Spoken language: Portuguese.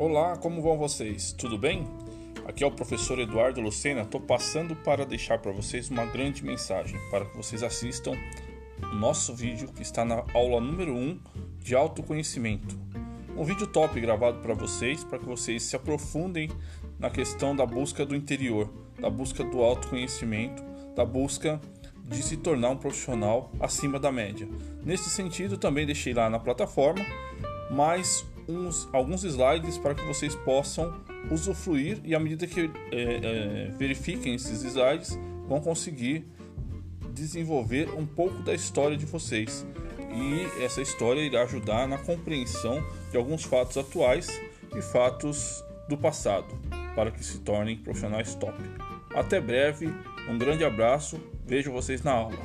Olá, como vão vocês? Tudo bem? Aqui é o professor Eduardo Lucena. Estou passando para deixar para vocês uma grande mensagem para que vocês assistam o nosso vídeo que está na aula número 1 de autoconhecimento. Um vídeo top gravado para vocês, para que vocês se aprofundem na questão da busca do interior, da busca do autoconhecimento, da busca de se tornar um profissional acima da média. Nesse sentido, também deixei lá na plataforma mais uns, alguns slides para que vocês possam usufruir e à medida que é, é, verifiquem esses slides vão conseguir desenvolver um pouco da história de vocês e essa história irá ajudar na compreensão de alguns fatos atuais e fatos do passado para que se tornem profissionais top. Até breve, um grande abraço, vejo vocês na aula.